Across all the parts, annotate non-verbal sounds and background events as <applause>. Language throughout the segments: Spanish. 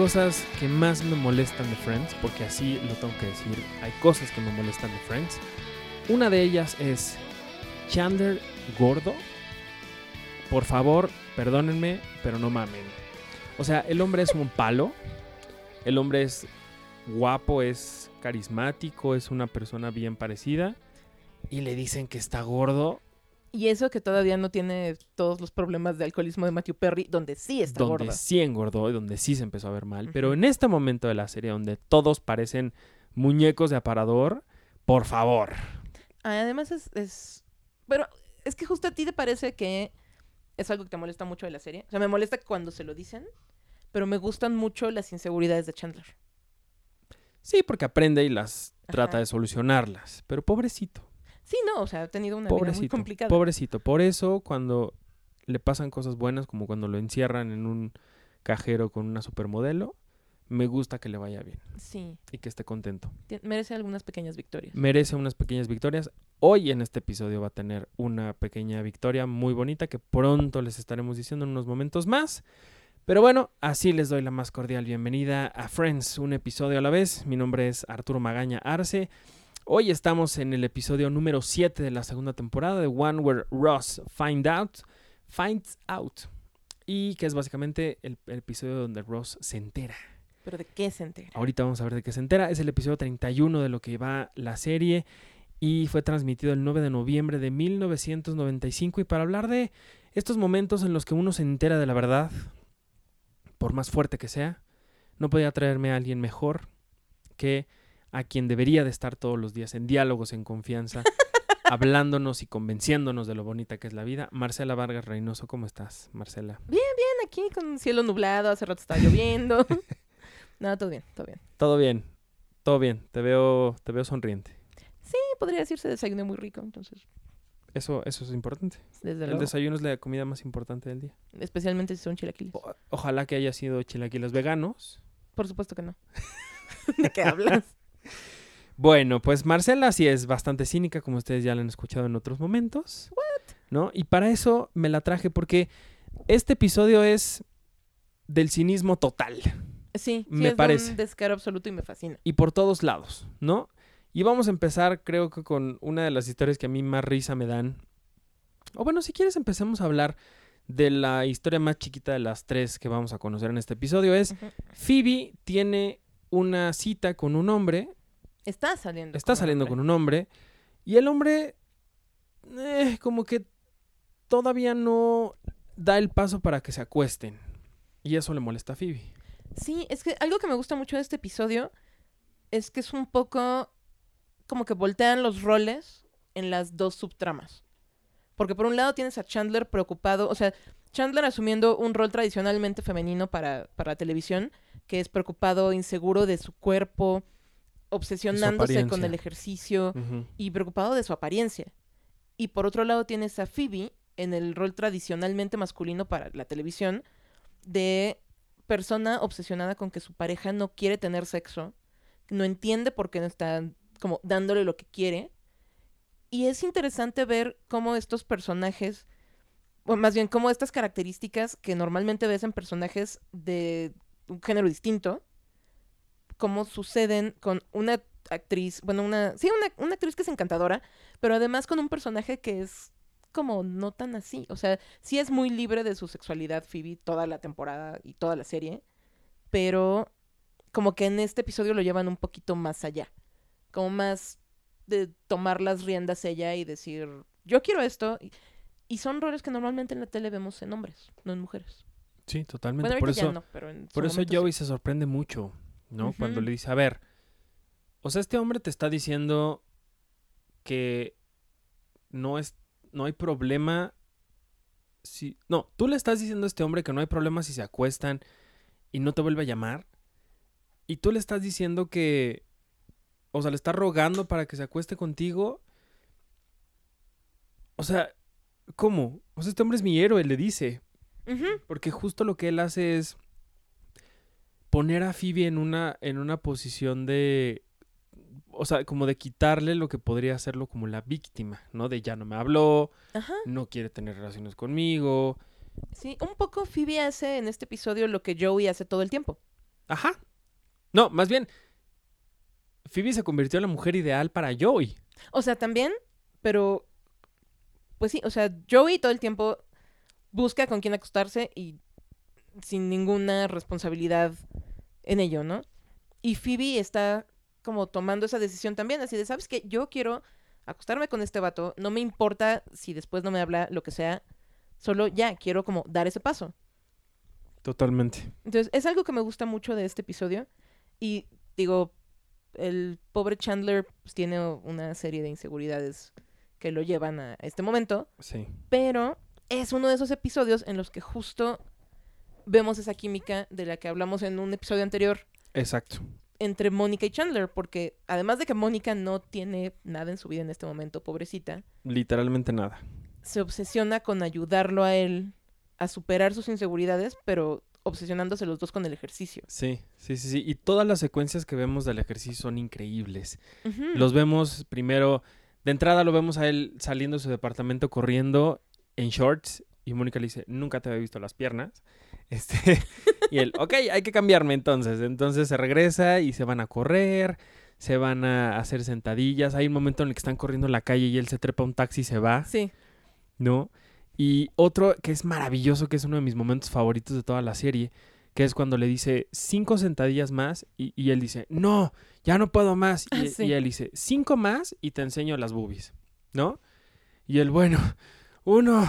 Cosas que más me molestan de Friends, porque así lo tengo que decir, hay cosas que me molestan de Friends. Una de ellas es Chandler gordo. Por favor, perdónenme, pero no mamen. O sea, el hombre es un palo. El hombre es guapo, es carismático, es una persona bien parecida. Y le dicen que está gordo. Y eso que todavía no tiene todos los problemas de alcoholismo de Matthew Perry, donde sí está donde gorda. sí engordó y donde sí se empezó a ver mal. Pero en este momento de la serie donde todos parecen muñecos de aparador, por favor. Además es, es... Pero es que justo a ti te parece que es algo que te molesta mucho de la serie. O sea, me molesta cuando se lo dicen, pero me gustan mucho las inseguridades de Chandler. Sí, porque aprende y las trata de solucionarlas. Pero pobrecito, Sí, no, o sea, ha tenido una vida muy complicada. pobrecito. Por eso cuando le pasan cosas buenas, como cuando lo encierran en un cajero con una supermodelo, me gusta que le vaya bien Sí, y que esté contento. merece algunas pequeñas victorias. merece unas pequeñas victorias. Hoy en este episodio va a tener una pequeña victoria muy bonita que pronto les estaremos diciendo en unos momentos más. Pero bueno, así les doy la más cordial bienvenida a Friends, un episodio a la vez. Mi nombre es Arturo Magaña Arce. Hoy estamos en el episodio número 7 de la segunda temporada de One Where Ross Find Out, Finds Out. Y que es básicamente el, el episodio donde Ross se entera. Pero ¿de qué se entera? Ahorita vamos a ver de qué se entera. Es el episodio 31 de lo que va la serie y fue transmitido el 9 de noviembre de 1995. Y para hablar de estos momentos en los que uno se entera de la verdad, por más fuerte que sea, no podía traerme a alguien mejor que a quien debería de estar todos los días en diálogos, en confianza, <laughs> hablándonos y convenciéndonos de lo bonita que es la vida. Marcela Vargas Reynoso, ¿cómo estás, Marcela? Bien, aquí con cielo nublado, hace rato estaba lloviendo. <laughs> no, todo bien, todo bien. Todo bien, todo bien. Te veo, te veo sonriente. Sí, podría decirse desayuné muy rico, entonces, Eso, eso es importante. desde El luego. desayuno es la comida más importante del día. Especialmente si son chilaquiles. O- ojalá que haya sido chilaquiles veganos. Por supuesto que no. <laughs> ¿De qué hablas? Bueno, pues Marcela sí es bastante cínica, como ustedes ya la han escuchado en otros momentos. ¿No? Y para eso me la traje porque este episodio es del cinismo total Sí, sí Me es parece. un descaro absoluto y me fascina. y por todos lados, ¿no? Y vamos a empezar, creo que con una de las historias que a mí más risa me dan. O bueno, si quieres empecemos a hablar de la historia más chiquita de las tres que vamos a conocer en este episodio. Es. Phoebe tiene una cita con un hombre, Está saliendo. está saliendo con un hombre, y el hombre eh, como que todavía no da el paso para que se acuesten. Y eso le molesta a Phoebe. Sí, es que algo que me gusta mucho de este episodio es que es un poco como que voltean los roles en las dos subtramas. Porque por un lado tienes a Chandler preocupado, o sea, Chandler asumiendo un rol tradicionalmente femenino para, para televisión, que es preocupado, inseguro de su cuerpo, obsesionándose con el ejercicio y preocupado de su apariencia. Y por otro lado tienes a Phoebe en el rol tradicionalmente masculino para la televisión de persona obsesionada con que su pareja no quiere tener sexo, no entiende por qué no está como dándole lo que quiere. Y es interesante ver cómo estos personajes, o más bien cómo estas características que normalmente ves en personajes de un género distinto, cómo suceden con una actriz, bueno, una, sí, una, una actriz que es encantadora, pero además con un personaje que es como no tan así. O sea, sí es muy libre de su sexualidad Phoebe toda la temporada y toda la serie, pero como que en este episodio lo llevan un poquito más allá. Como más de tomar las riendas ella y decir, yo quiero esto. Y son roles que normalmente en la tele vemos en hombres, no en mujeres. Sí, totalmente. Bueno, por eso, no, pero en su por eso Joey sí. se sorprende mucho, ¿no? Cuando le dice, a ver, o sea, este hombre te está diciendo que no es, no hay problema si, no, tú le estás diciendo a este hombre que no hay problema si se acuestan y no te vuelve a llamar, y tú le estás diciendo que, o sea, le estás rogando para que se acueste contigo, o sea, ¿cómo? O sea, este hombre es mi héroe, le dice. Porque justo lo que él hace es poner a Phoebe en una, en una posición de. O sea, como de quitarle lo que podría hacerlo como la víctima, ¿no? De ya no me habló, Ajá. no quiere tener relaciones conmigo, Sí, un poco Phoebe hace en este episodio lo que Joey hace todo el tiempo. Ajá. No, más bien, Phoebe se convirtió en la mujer ideal para Joey. O sea, también, pero pues sí, o sea, Joey todo el tiempo busca con quién acostarse y sin ninguna responsabilidad en ello, ¿no? Y Phoebe está como tomando esa decisión también, así de, ¿sabes qué? Yo quiero acostarme con este vato, no me importa si después no me habla, lo que sea, solo ya, quiero como dar ese paso. Totalmente. Entonces, es algo que me gusta mucho de este episodio y digo, el pobre Chandler pues, tiene una serie de inseguridades que lo llevan a este momento, Sí. pero es uno de esos episodios en los que justo vemos esa química de la que hablamos en un episodio anterior Exacto. entre Mónica y Chandler, porque además de que Mónica no tiene nada en su vida en este momento, pobrecita, Literalmente nada. se obsesiona con ayudarlo a él a superar sus inseguridades, pero obsesionándose los dos con el ejercicio. Sí, sí, sí, sí. Y todas las secuencias que vemos del ejercicio son increíbles. Los vemos primero, de entrada lo vemos a él saliendo de su departamento corriendo en shorts y Mónica le dice, nunca te había visto las piernas. <laughs> Este, y él, ok, hay que cambiarme entonces. Entonces se regresa y se van a correr, se van a hacer sentadillas. Hay un momento en el que están corriendo en la calle y él se trepa a un taxi y se va, Sí, ¿no? Y otro que es maravilloso, que es uno de mis momentos favoritos de toda la serie, que es cuando le dice cinco sentadillas más y, y él dice, no, ya no puedo más. Y, Ah, sí. y él dice, cinco más y te enseño las boobies, ¿no? Y él, bueno, uno,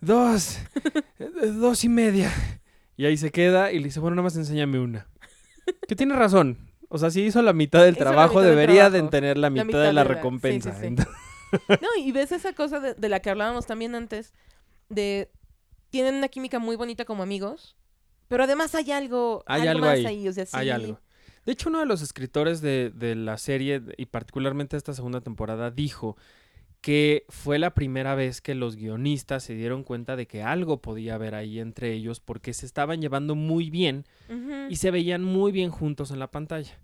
dos, <laughs> dos y media. Y ahí se queda y le dice, bueno, nada más enséñame una. Que tiene razón. O sea, si hizo la mitad del Hizo trabajo, mitad del debería de tener la mitad, mitad de la de la- sí, recompensa. sí, sí. Entonces- <laughs> No, y ves esa cosa de, de la que hablábamos también antes, de tienen una química muy bonita como amigos, pero además hay algo, Hay algo más ahí, o sea, sí. Hay algo. De hecho, uno de los escritores de, de la serie, y particularmente esta segunda temporada, dijo que fue la primera vez que los guionistas se dieron cuenta de que algo podía haber ahí entre ellos porque se estaban llevando muy bien y se veían muy bien juntos en la pantalla.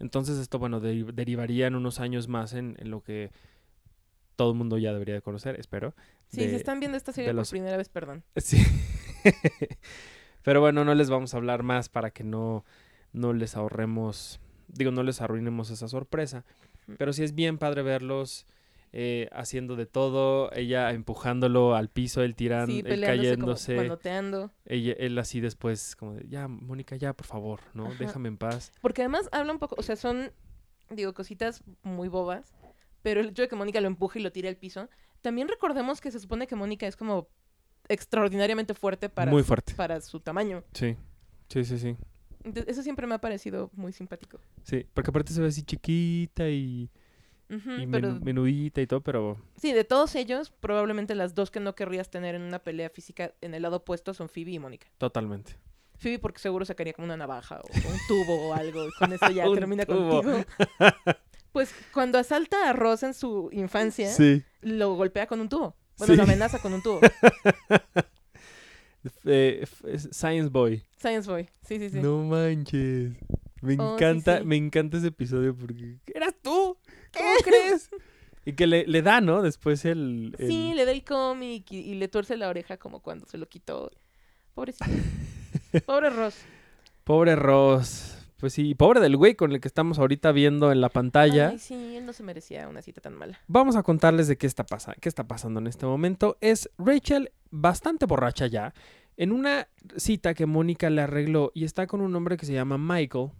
Entonces esto, bueno, deri- derivaría en unos años más en, en lo que todo el mundo ya debería de conocer, espero. Sí, de- si están viendo esta serie por primera vez, perdón. Sí. <laughs> Pero bueno, no les vamos a hablar más para que no, no les ahorremos, digo, no les arruinemos esa sorpresa. Pero sí es bien padre verlos eh, haciendo de todo, ella empujándolo al piso, él tirando, Sí, él como cayéndose, ella, él así después como de, ya, Mónica, ya, por favor, ¿no? Ajá. Déjame en paz. Porque además habla un poco, o sea, son, digo, cositas muy bobas, pero el hecho de que Mónica lo empuje y lo tire al piso, también recordemos que se supone que Mónica es como extraordinariamente fuerte para, Muy fuerte. para su tamaño. Sí, sí, sí, sí. Eso siempre me ha parecido muy simpático. Sí, porque aparte se ve así chiquita y, Y pero menudita y todo, pero sí, de todos ellos, probablemente las dos que no querrías tener en una pelea física en el lado opuesto son Phoebe y Mónica. totalmente. Phoebe porque seguro sacaría como una navaja o un tubo o algo y con eso ya <laughs> termina tubo. contigo. <laughs> Pues cuando asalta a Ross en su infancia, Sí. lo golpea con un tubo. Bueno, Sí. lo amenaza con un tubo. <laughs> Eh, Science Boy. Science Boy. Sí, sí, sí. No manches. Me Oh, encanta, sí. me encanta ese episodio porque eras tú. ¿Cómo crees? Y que le, le da, ¿no? Después el, el- Sí, le da el cómic y, y le tuerce la oreja como cuando se lo quitó. Pobrecito. <laughs> Pobre Ross. pobre Ross. Pues sí, pobre del güey con el que estamos ahorita viendo en la pantalla. Ay, sí, él no se merecía una cita tan mala. Vamos a contarles de qué está, pasa qué está pasando en este momento. Es Rachel bastante borracha ya, en una cita que Mónica le arregló y está con un hombre que se llama Michael.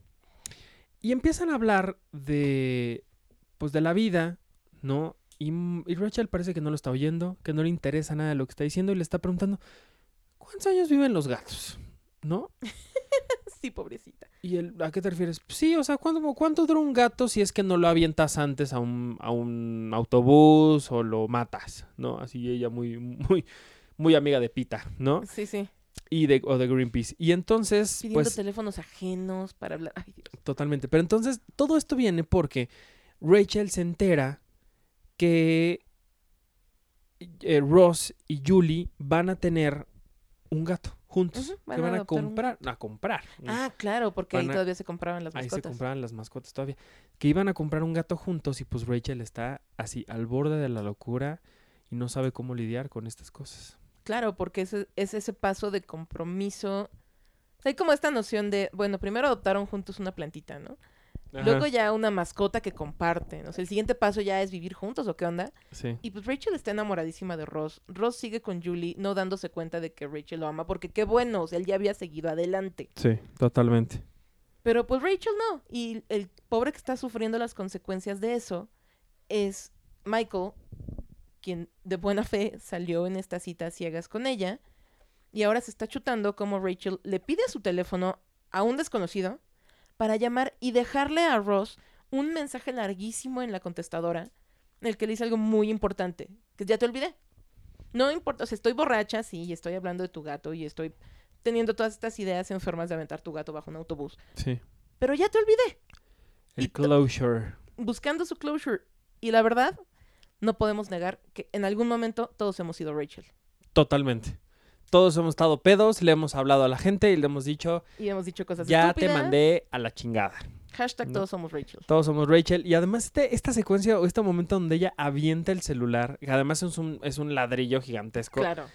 Y empiezan a hablar de, pues de la vida, ¿no? Y, M- y Rachel parece que no lo está oyendo, que no le interesa nada de lo que está diciendo y le está preguntando, ¿cuántos años viven los gatos? ¿No? <laughs> Sí, pobrecita. ¿Y el, a qué te refieres? Sí, o sea, ¿cuánto, ¿cuánto dura un gato si es que no lo avientas antes a un, a un autobús o lo matas? ¿No? Así ella muy, muy, muy amiga de Pita, ¿no? Sí, sí. Y de, o de Greenpeace. Y entonces, Pidiendo pues, teléfonos ajenos para hablar. Ay, Dios. totalmente. Pero entonces, todo esto viene porque Rachel se entera que eh, Ross y Julie van a tener un gato juntos. Van que van a un- comprar, a comprar. Ah, claro, porque ahí a- todavía se compraban las Ahí se mascotas. compraban las mascotas todavía. Que iban a comprar un gato juntos y pues Rachel está así al borde de la locura y no sabe cómo lidiar con estas cosas. Claro, porque es, es ese paso de compromiso. Hay como esta noción de, bueno, primero adoptaron juntos una plantita, ¿no? Ajá, Luego ya una mascota que comparten. O sea, el siguiente paso ya es vivir juntos o qué onda. Sí. Y pues Rachel está enamoradísima de Ross. Ross sigue con Julie, no dándose cuenta de que Rachel lo ama, porque qué bueno, o sea, él ya había seguido adelante. Sí, totalmente. Pero pues Rachel no. Y el pobre que está sufriendo las consecuencias de eso es Michael, quien de buena fe salió en esta cita ciegas con ella. Y ahora se está chutando como Rachel le pide su teléfono a un desconocido para llamar y dejarle a Ross un mensaje larguísimo en la contestadora en el que le dice algo muy importante, que ya te olvidé. No importa, o sea, estoy borracha, sí, y estoy hablando de tu gato y estoy teniendo todas estas ideas enfermas de aventar tu gato bajo un autobús. Sí. Pero ya te olvidé, El closure. buscando su closure. Y la verdad, no podemos negar que en algún momento todos hemos sido Rachel. Totalmente. Todos hemos estado pedos, le hemos hablado a la gente y le hemos dicho, Y hemos dicho cosas ya te mandé a la chingada. Hashtag No. todos somos Rachel. Todos somos Rachel. Y además este, esta secuencia o este momento donde ella avienta el celular, que además es un, es un ladrillo gigantesco, Claro.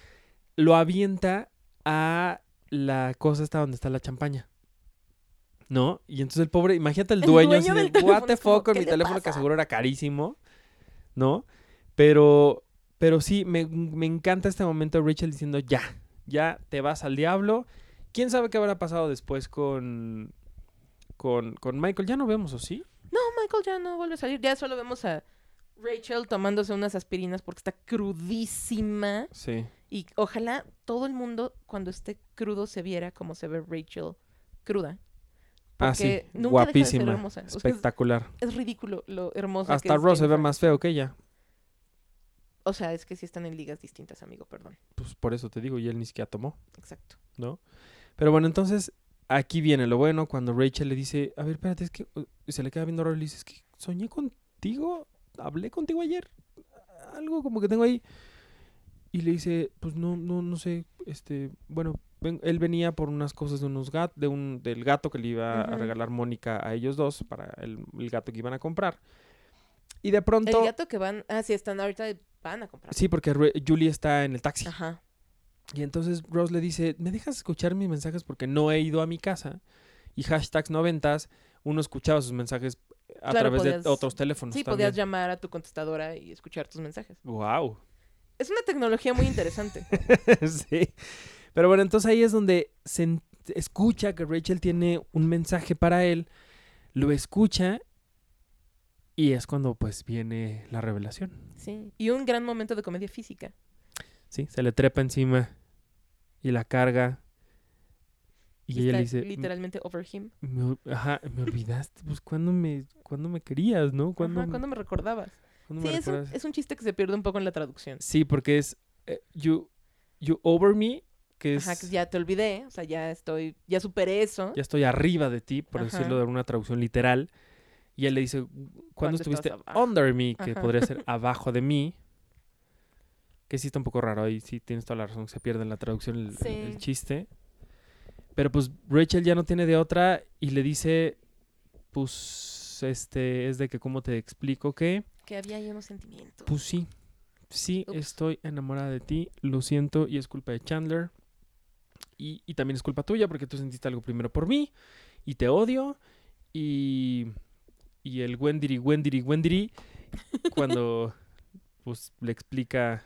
lo avienta a la cosa esta donde está la champaña. ¿No? Y entonces el pobre, imagínate el El dueño, dueño así de, what the fuck, con ¿qué mi teléfono que seguro era carísimo, ¿no? Pero, pero sí, me, me encanta este momento de Rachel diciendo, ya, ya te vas al diablo. ¿Quién sabe qué habrá pasado después con, con, con Michael? Ya no vemos, ¿o sí? No, Michael ya no vuelve a salir. Ya solo vemos a Rachel tomándose unas aspirinas porque está crudísima. Sí. Y ojalá todo el mundo cuando esté crudo se viera como se ve Rachel cruda. Ah, sí, Porque nunca deja de ser guapísima, hermosa. Es- espectacular. es, ridículo lo hermosa que Hasta es Ross se ve más feo que ella. O sea, es que sí están en ligas distintas, amigo, perdón. Pues por eso te digo, y él ni siquiera tomó. Exacto. ¿no? Pero bueno, entonces aquí viene lo bueno cuando Rachel le dice, a ver, espérate, es que uh", y se le queda viendo raro y le dice, es que soñé contigo, hablé contigo ayer, algo como que tengo ahí. Y le dice, pues no, no, no sé, este, bueno, ven- él venía por unas cosas de unos gatos, de un, del gato que le iba a regalar Mónica a ellos dos para el, el gato que iban a comprar. Y de pronto, El gato que van... Ah, sí, están ahorita... Van a comprar. sí, porque Re- Julie está en el taxi. Ajá. Y entonces Rose le dice, ¿me dejas escuchar mis mensajes porque no he ido a mi casa? Y hashtags noventas, uno escuchaba sus mensajes a Claro, través podías- de otros teléfonos. Sí, podías llamar a tu contestadora y escuchar tus mensajes. Wow. Es una tecnología muy interesante. <laughs> sí. Pero bueno, entonces ahí es donde se escucha que Rachel tiene un mensaje para él, lo escucha y es cuando pues viene la revelación. Sí. Y un gran momento de comedia física. Sí, se le trepa encima y la carga. Y, ella le dice, literalmente over him. Me, ajá, me olvidaste, pues cuando me, cuando me querías, ¿no? Cuando, Ajá, ¿Cuándo me recordabas? cuándo Sí, me es un, es un chiste que se pierde un poco en la traducción. Sí, porque es eh, you, you over me, que es Ajá, que ya te olvidé, o sea, ya estoy, ya superé eso. ya estoy arriba de ti, por Ajá. decirlo de una traducción literal. Y él le dice, ¿cuándo estuviste under me? Que Ajá. podría ser <laughs> abajo de mí. Que sí está un poco raro ahí, sí tienes toda la razón, se pierde en la traducción el, chiste. Pero pues Rachel ya no tiene de otra y le dice, pues, este, es de que, ¿cómo te explico que? Que había ahí unos sentimientos. Pues sí, sí, Ups. estoy enamorada de ti, lo siento y es culpa de Chandler. Y, y también es culpa tuya porque tú sentiste algo primero por mí y te odio. Y, y el Wendiri, Wendiri, Wendiri, cuando <laughs> pues le explica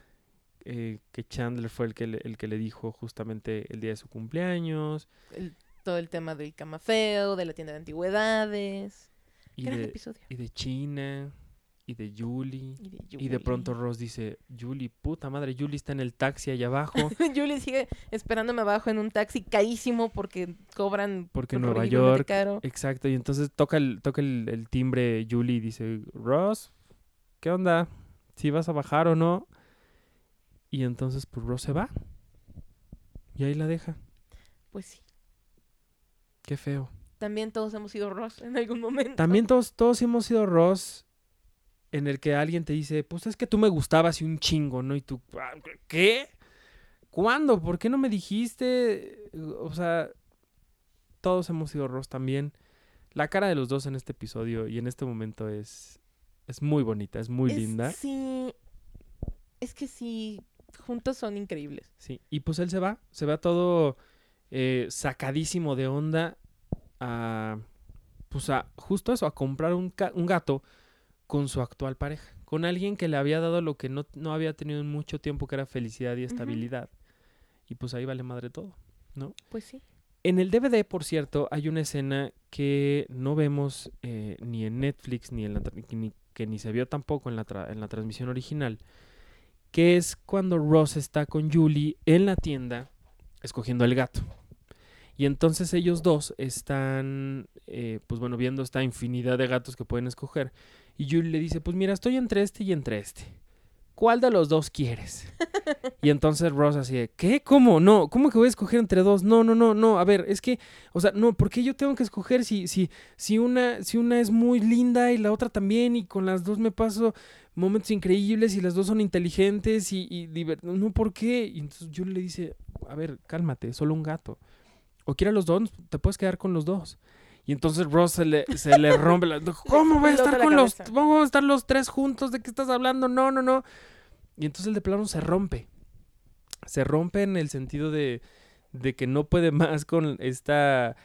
eh, que Chandler fue el que, le, el que le dijo justamente el día de su cumpleaños. El- todo el tema del camafeo, de la tienda de antigüedades. Y Gran de, episodio. y de China y de Julie. Y de, Y de Julie. pronto Ross dice, Julie, puta madre, Julie está en el taxi allá abajo. <laughs> Julie sigue esperándome abajo en un taxi carísimo porque cobran Porque en Nueva York, caro. Exacto, y entonces toca el, toca el, el timbre Julie y dice, Ross, ¿qué onda? ¿Si vas a bajar o no? Y entonces pues Ross se va. Y ahí la deja. Pues sí. Qué feo. También todos hemos sido Ross en algún momento. También todos, todos hemos sido Ross en el que alguien te dice, pues es que tú me gustabas y un chingo, ¿no? Y tú, "Ah, ¿qué? ¿Cuándo? ¿Por qué no me dijiste? O sea, todos hemos sido Ross también. La cara de los dos en este episodio y en este momento es, es muy bonita, es muy Es- linda. Sí. Es que sí. juntos son increíbles. Sí, y pues él se va, se va todo eh, sacadísimo de onda a, pues a, justo eso, a comprar un, un gato con su actual pareja, con alguien que le había dado lo que no, no había tenido en mucho tiempo, que era felicidad y estabilidad. Y pues ahí vale madre todo. Pues sí. En el DVD, por cierto, hay una escena que no vemos eh, ni en Netflix, ni en la ni, que ni se vio tampoco en la, tra- en la transmisión original, que es cuando Ross está con Julie en la tienda escogiendo el gato. Y entonces ellos dos están, eh, pues bueno, viendo esta infinidad de gatos que pueden escoger. Y Julie le dice, pues mira, estoy entre este y entre este. ¿Cuál de los dos quieres? <laughs> y entonces Ross así de, ¿qué? ¿Cómo? No, ¿cómo que voy a escoger entre dos? No, no, no, no. A ver, es que, o sea, no, ¿por qué yo tengo que escoger si, si, si una, si una es muy linda y la otra también y con las dos me paso momentos increíbles y las dos son inteligentes y, y No, ¿por qué? Y entonces Julie le dice, a ver, cálmate, es solo un gato. O quiera los dos, te puedes quedar con los dos. Y entonces Ross se le, se le rompe la... ¿Cómo voy a <laughs> estar con los... Vamos a estar los tres juntos? ¿De qué estás hablando? No, no, no. Y entonces el de plano se rompe. Se rompe en el sentido de, de que no puede más con esta,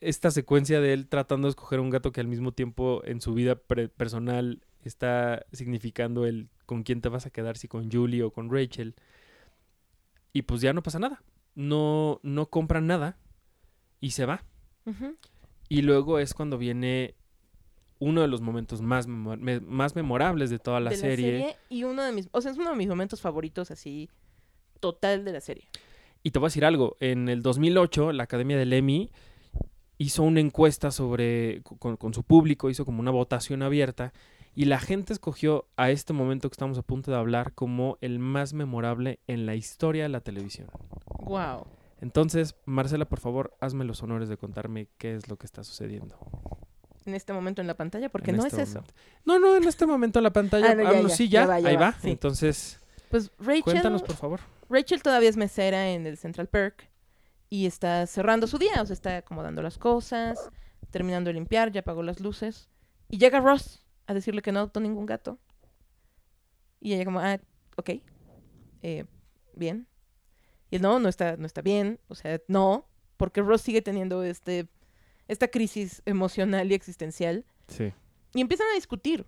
esta secuencia de él tratando de escoger un gato que al mismo tiempo en su vida personal está significando el con quién te vas a quedar, si con Julie o con Rachel. Y pues ya no pasa nada. No, no compran nada y se va. Y luego es cuando viene uno de los momentos más, me- más memorables de toda la, de serie. y uno de mis, o sea, es uno de mis momentos favoritos así total de la serie. Y te voy a decir algo, en el 2008 la Academia del Emmy hizo una encuesta sobre con, con su público, hizo como una votación abierta y la gente escogió a este momento que estamos a punto de hablar como el más memorable en la historia de la televisión. Wow. Entonces, Marcela, por favor, hazme los honores de contarme qué es lo que está sucediendo. En este momento en la pantalla, porque en no este es eso. No, no, en este momento en la pantalla. Ah, no, ya, Ah, no, ya, sí, ya ya, va, ya ahí va, va. sí. Entonces, Pues Rachel, cuéntanos, por favor. Rachel todavía es mesera en el Central Perk y está cerrando su día, o sea, está acomodando las cosas, terminando de limpiar, ya apagó las luces. Y llega Ross a decirle que no adoptó ningún gato. Y ella como, ah, ok, eh, bien. Y él, no, no está, no está bien, o sea, no, porque Ross sigue teniendo este, esta crisis emocional y existencial. Sí. Y empiezan a discutir.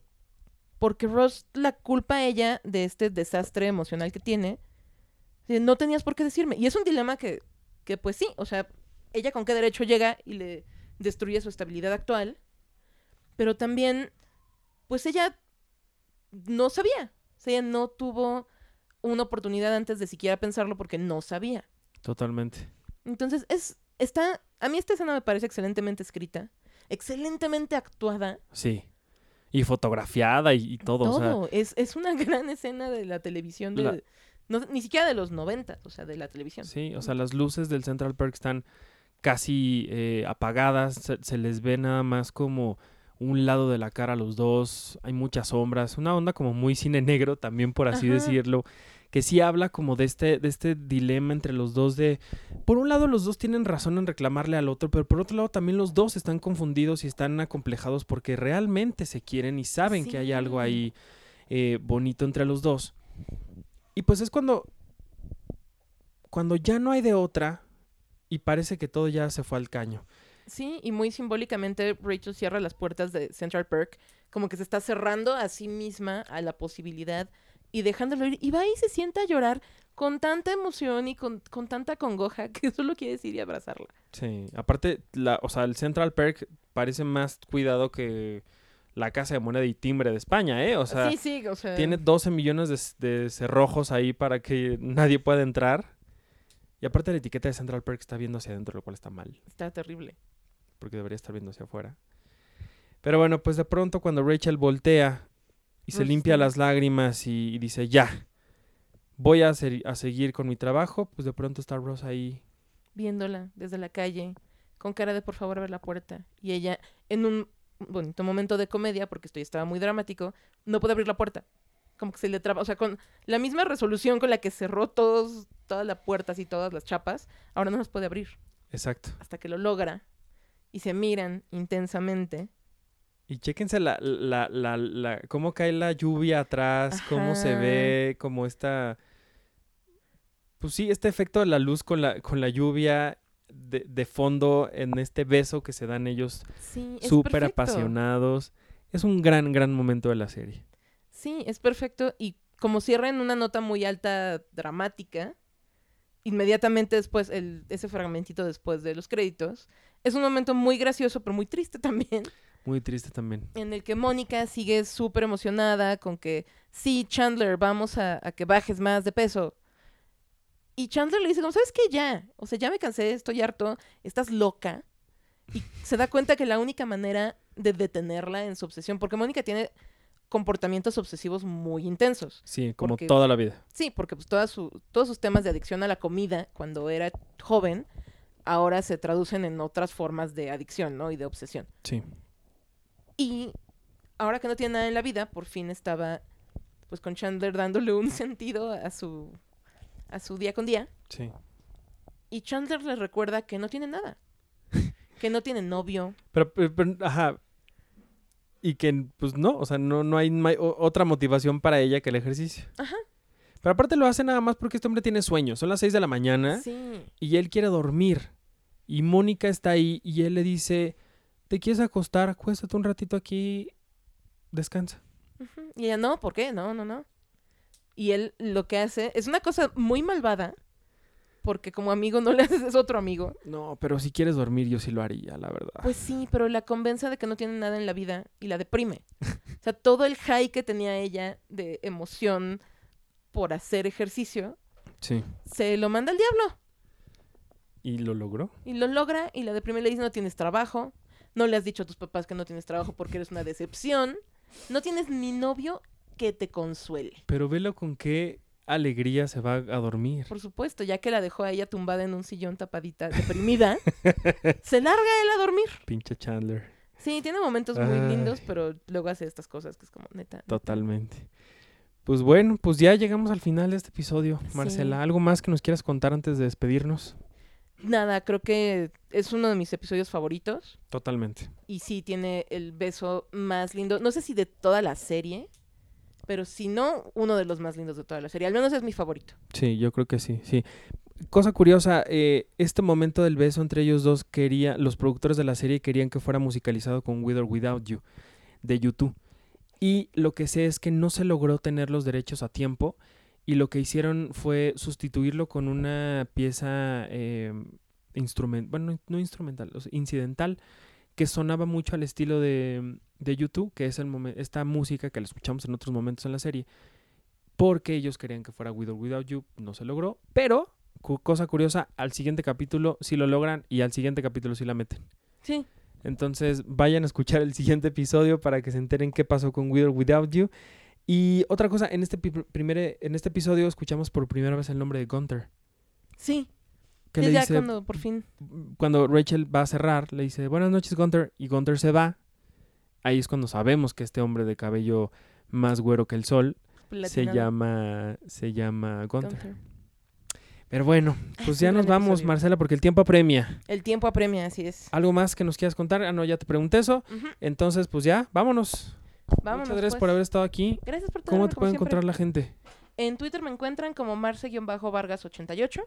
Porque Ross la culpa a ella de este desastre emocional que tiene. No tenías por qué decirme. Y es un dilema que, que, pues sí, o sea, ella con qué derecho llega y le destruye su estabilidad actual. Pero también, pues ella no sabía. O sea, ella no tuvo una oportunidad antes de siquiera pensarlo porque no sabía. Totalmente. Entonces, es, está, a mí esta escena me parece excelentemente escrita, excelentemente actuada. Sí. Y fotografiada y, y todo. o sea, Todo. es, es una <laughs> gran escena de la televisión, de, La- no, ni siquiera de los 90, o sea, de la televisión. Sí, o sea, las luces del Central Park están casi eh, apagadas, se, se les ve nada más como un lado de la cara a los dos, hay muchas sombras, una onda como muy cine negro también por así Ajá. decirlo, que sí habla como de este, de este dilema entre los dos de, por un lado los dos tienen razón en reclamarle al otro, pero por otro lado también los dos están confundidos y están acomplejados porque realmente se quieren y saben que hay algo ahí eh, bonito entre los dos. Y pues es cuando cuando ya no hay de otra y parece que todo ya se fue al caño. Sí, y muy simbólicamente Rachel cierra las puertas de Central Perk, como que se está cerrando a sí misma a la posibilidad y dejándolo ir. Y va y se sienta a llorar con tanta emoción y con, con tanta congoja <laughs> que solo quiere decir y abrazarla. Sí, aparte, la, o sea, el Central Perk parece más cuidado que la Casa de Moneda y Timbre de España, ¿eh? O sea, sí, sí, o sea. tiene 12 millones de, de cerrojos ahí para que <laughs> nadie pueda entrar. Y aparte la etiqueta de Central Perk está viendo hacia adentro, lo cual está mal, Está terrible. Porque debería estar viendo hacia afuera. Pero bueno, pues de pronto cuando Rachel voltea y se Ross limpia las lágrimas y, y dice, ya, voy a, ser- a seguir con mi trabajo, pues de pronto está Ross ahí. Viéndola desde la calle, con cara de por favor abre la puerta. Y ella, en un bonito momento de comedia, porque esto ya estaba muy dramático, no puede abrir la puerta. Como que se le traba. O sea, con la misma resolución con la que cerró todos, todas las puertas y todas las chapas, ahora no las puede abrir. Exacto. Hasta que lo logra. Y se miran intensamente. Y chéquense la, la, la, la- cómo cae la lluvia atrás, cómo se ve, como esta, pues sí, este efecto de la luz con la, con la lluvia de, de fondo en este beso que se dan ellos Sí, súper perfecto. apasionados. Es un gran, gran momento de la serie. Sí, es perfecto. Y como cierra en una nota muy alta, dramática, inmediatamente después, el, ese fragmentito después de los créditos, es un momento muy gracioso, pero muy triste <laughs> también, Muy triste también. en el que Mónica sigue súper emocionada con que, sí, Chandler, vamos a, a que bajes más de peso. Y Chandler le dice, como, ¿sabes qué? Ya, o sea, ya me cansé, estoy harto, estás loca. Y se da cuenta que la única manera de detenerla en su obsesión, porque Mónica tiene comportamientos obsesivos muy intensos. Sí, como Porque- toda la vida. Sí, porque pues toda su- todos sus temas de adicción a la comida cuando era joven ahora se traducen en otras formas de adicción, ¿no? Y de obsesión. Sí. Y ahora que no tiene nada en la vida, por fin estaba pues con Chandler dándole un sentido a su a su día con día Sí. y Chandler le recuerda que no tiene nada. <laughs> que no tiene novio. Pero, pero- pero, ajá. Y que, pues no, o sea, no, no hay otra motivación para ella que el ejercicio. Ajá. Pero aparte lo hace nada más porque este hombre tiene sueños. Son las 6 de la mañana Sí. y él quiere dormir. Y Mónica está ahí y él le dice, ¿te quieres acostar? Acuéstate un ratito aquí, descansa. Y ella, no, ¿por qué? No, no, no. Y él lo que hace es una cosa muy malvada, porque como amigo no le <laughs> haces, es otro amigo. No, pero si quieres dormir yo sí lo haría, la verdad. Pues sí, pero la convence de que no tiene nada en la vida y la deprime. <laughs> O sea, todo el high que tenía ella de emoción por hacer ejercicio, Sí. se lo manda al diablo. ¿Y lo logró? Y lo logra y la deprime y le dice, no tienes trabajo, no le has dicho a tus papás que no tienes trabajo porque eres una decepción, no tienes ni novio que te consuele. Pero velo con qué alegría se va a dormir. Por supuesto, ya que la dejó a ella tumbada en un sillón tapadita, deprimida, <laughs> se larga él a dormir. Pinche Chandler. Sí, tiene momentos muy Ay. lindos, pero luego hace estas cosas que es como neta. neta. Pues bueno, pues ya llegamos al final de este episodio. Sí. Marcela, ¿algo más que nos quieras contar antes de despedirnos? Nada, creo que es uno de mis episodios favoritos. Totalmente. Y sí tiene el beso más lindo. No sé si de toda la serie, pero si no, uno de los más lindos de toda la serie. Al menos es mi favorito. Sí, yo creo que sí, sí. Cosa curiosa, eh, este momento del beso entre ellos dos quería, los productores de la serie querían que fuera musicalizado con With or Without You de YouTube. Y lo que sé es que no se logró tener los derechos a tiempo y lo que hicieron fue sustituirlo con una pieza eh, instrumental, bueno, no- instrumental, o sea, incidental, que sonaba mucho al estilo de, de YouTube, que es el esta música que la escuchamos en otros momentos en la serie, porque ellos querían que fuera With or Without You, no se logró, pero, cosa curiosa, al siguiente capítulo sí lo logran y al siguiente capítulo sí la meten. Sí. Entonces vayan a escuchar el siguiente episodio para que se enteren qué pasó con With or Without You. Y otra cosa, en este, primer, en este episodio escuchamos por primera vez el nombre de Gunther. Sí. Que Sí, le ya dice, cuando por fin. cuando Rachel va a cerrar, le dice, buenas noches Gunther, y Gunther se va. Ahí es cuando sabemos que este hombre de cabello más güero que el sol se llama, se llama Gunther. Gunther. Pero bueno, pues ya nos vamos, episodio. Marcela, porque el tiempo apremia. El tiempo apremia, así es. ¿Algo más que nos quieras contar? Ah, no, ya te pregunté eso. Entonces, pues ya, vámonos. Vámonos, Muchas gracias pues. por haber estado aquí. Gracias por ¿Cómo tenerme, te puede encontrar la gente? En Twitter me encuentran como Marce-Vargas88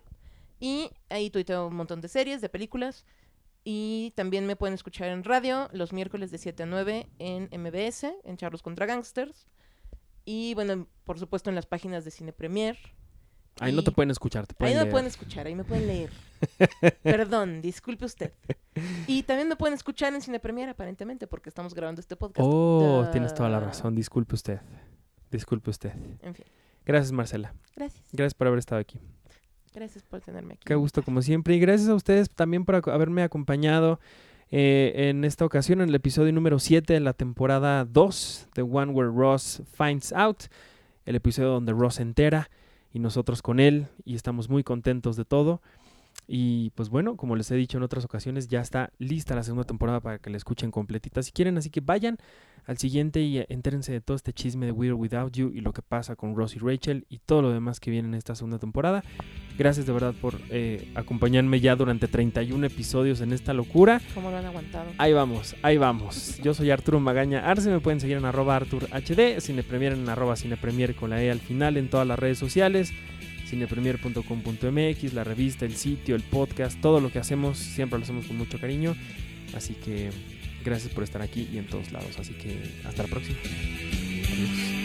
y ahí tuiteo un montón de series, de películas y también me pueden escuchar en radio los miércoles de 7 a 9 en MBS, en Charlos contra Gangsters y bueno, por supuesto en las páginas de Cine Premier. Ahí no te pueden escuchar, te Ahí no me pueden escuchar, ahí me pueden leer. Perdón, <laughs> disculpe usted. Y también me pueden escuchar en Cine Premier aparentemente porque estamos grabando este podcast. Oh, Duh. tienes toda la razón. Disculpe usted. Disculpe usted. En fin, Gracias, Marcela. gracias. Gracias por haber estado aquí. Gracias por tenerme aquí. Qué gusto, como siempre. Y gracias a ustedes también por haberme acompañado eh, en esta ocasión, en el episodio número 7 de la temporada 2 de One Where Ross Finds Out. El episodio donde Ross entera y nosotros con él. Y estamos muy contentos de todo. Y pues bueno, como les he dicho en otras ocasiones, ya está lista la segunda temporada para que la escuchen completita si quieren. Así que vayan al siguiente y eh, entérense de todo este chisme de Weird Without You y lo que pasa con Ross y Rachel y todo lo demás que viene en esta segunda temporada. Gracias de verdad por eh, acompañarme ya durante 31 episodios en esta locura. ¿Cómo lo han aguantado? Ahí vamos, ahí vamos. Yo soy Arturo Magaña Arce, me pueden seguir en arroba Artur HD, Cinepremier en arroba Cinepremier con la E al final en todas las redes sociales. cinepremier.com.mx, la revista, el sitio, el podcast, todo lo que hacemos, siempre lo hacemos con mucho cariño. Así que gracias por estar aquí y en todos lados. Así que hasta la próxima. Adiós.